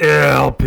LPD.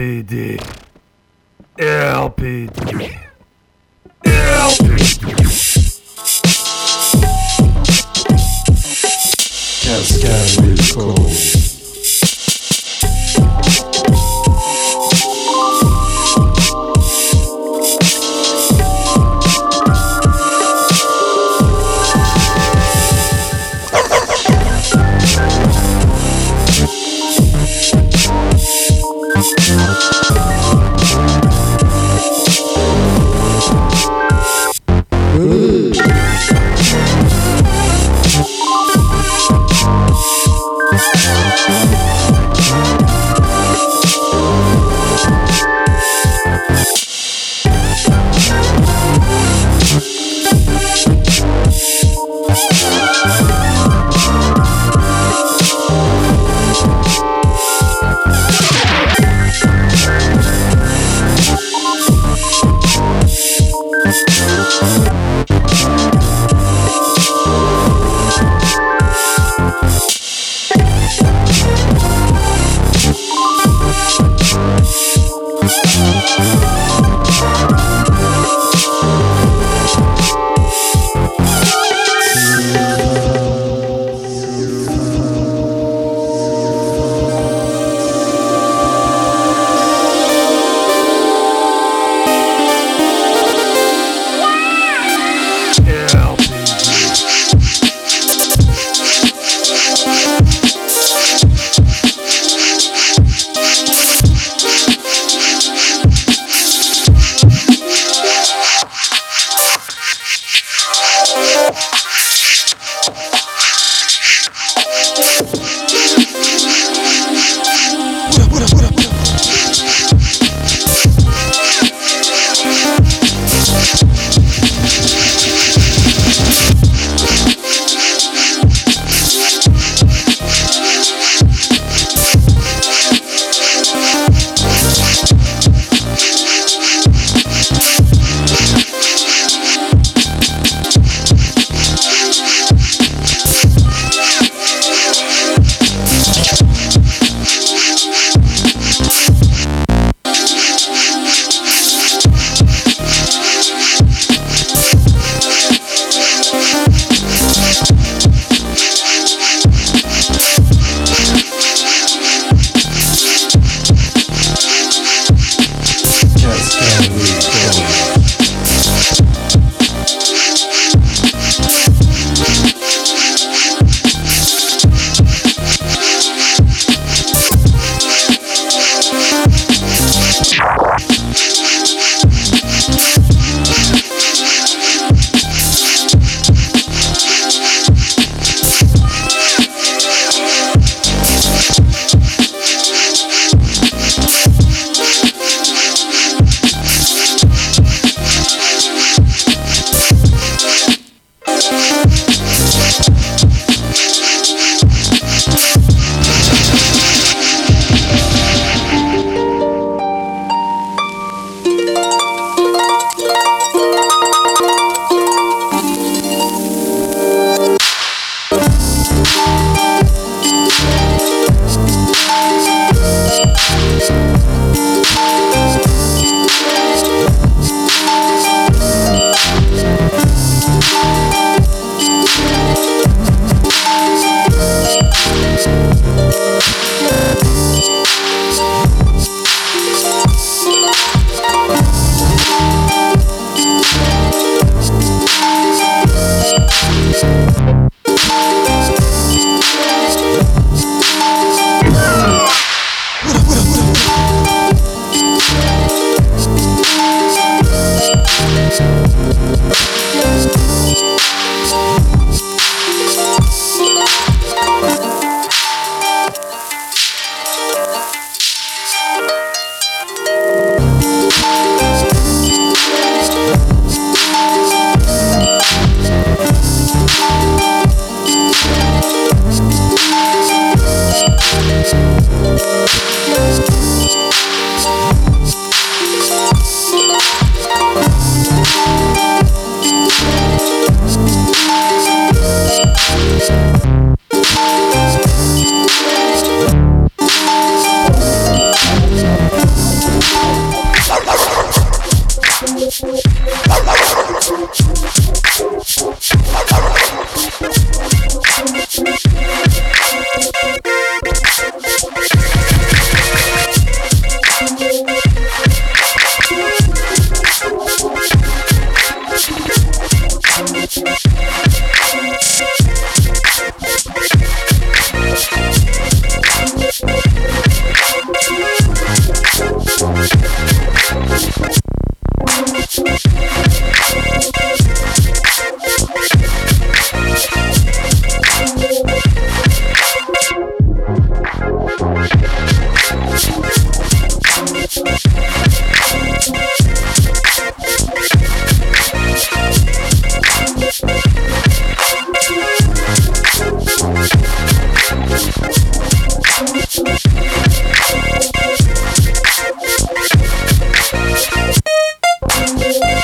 Thank you.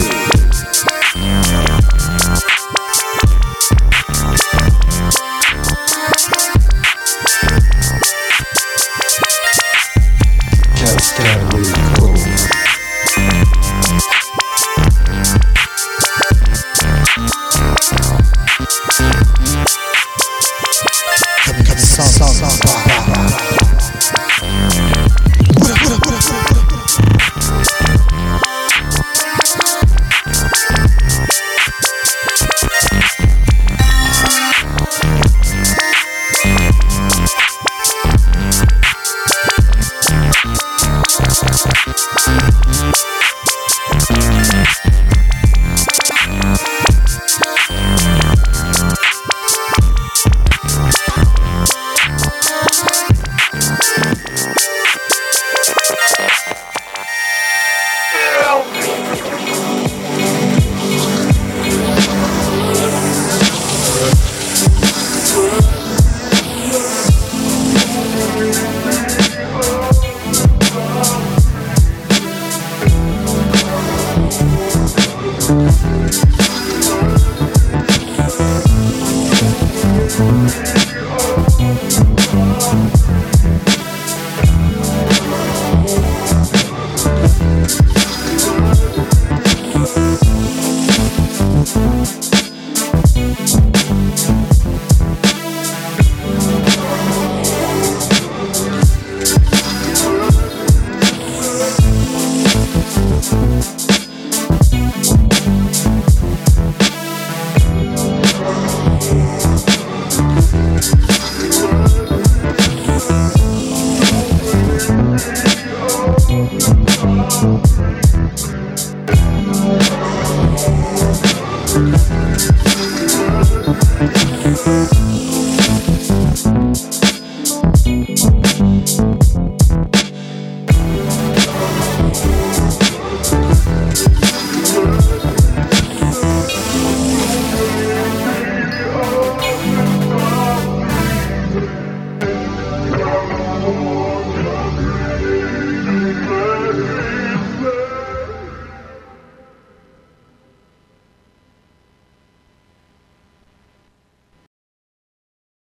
Cascade